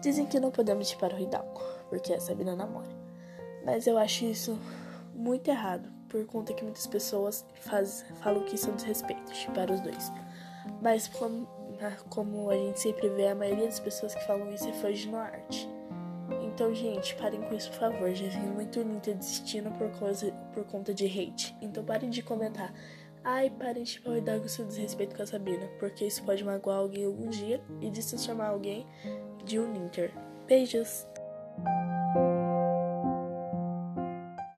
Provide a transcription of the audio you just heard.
Dizem que não podemos chipar o Hidalgo, porque a Sabina namora. Mas eu acho isso muito errado, por conta que muitas pessoas faz, falam que isso é um desrespeito, chipar os dois. Mas como, como a gente sempre vê, a maioria das pessoas que falam isso é fã de arte. Então, gente, parem com isso, por favor. Já vi muito Ninja desistindo por, causa, por conta de hate. Então, parem de comentar. Ai, parem de chipar o seu desrespeito com a Sabina, porque isso pode magoar alguém algum dia e de transformar alguém de um Ninter. Beijos!